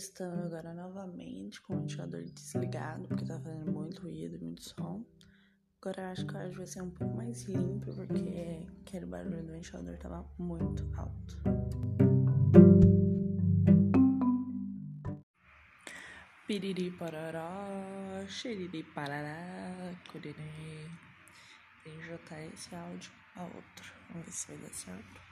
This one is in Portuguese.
testando hum. agora novamente com o ventilador desligado, porque tá fazendo muito ruído, e muito som. Agora eu acho que hoje vai ser um pouco mais limpo, porque aquele barulho do ventilador tava muito alto. Piriri pororó, xiriri parará, curirê. Tem que juntar esse áudio a outro. Vamos ver se vai dar certo.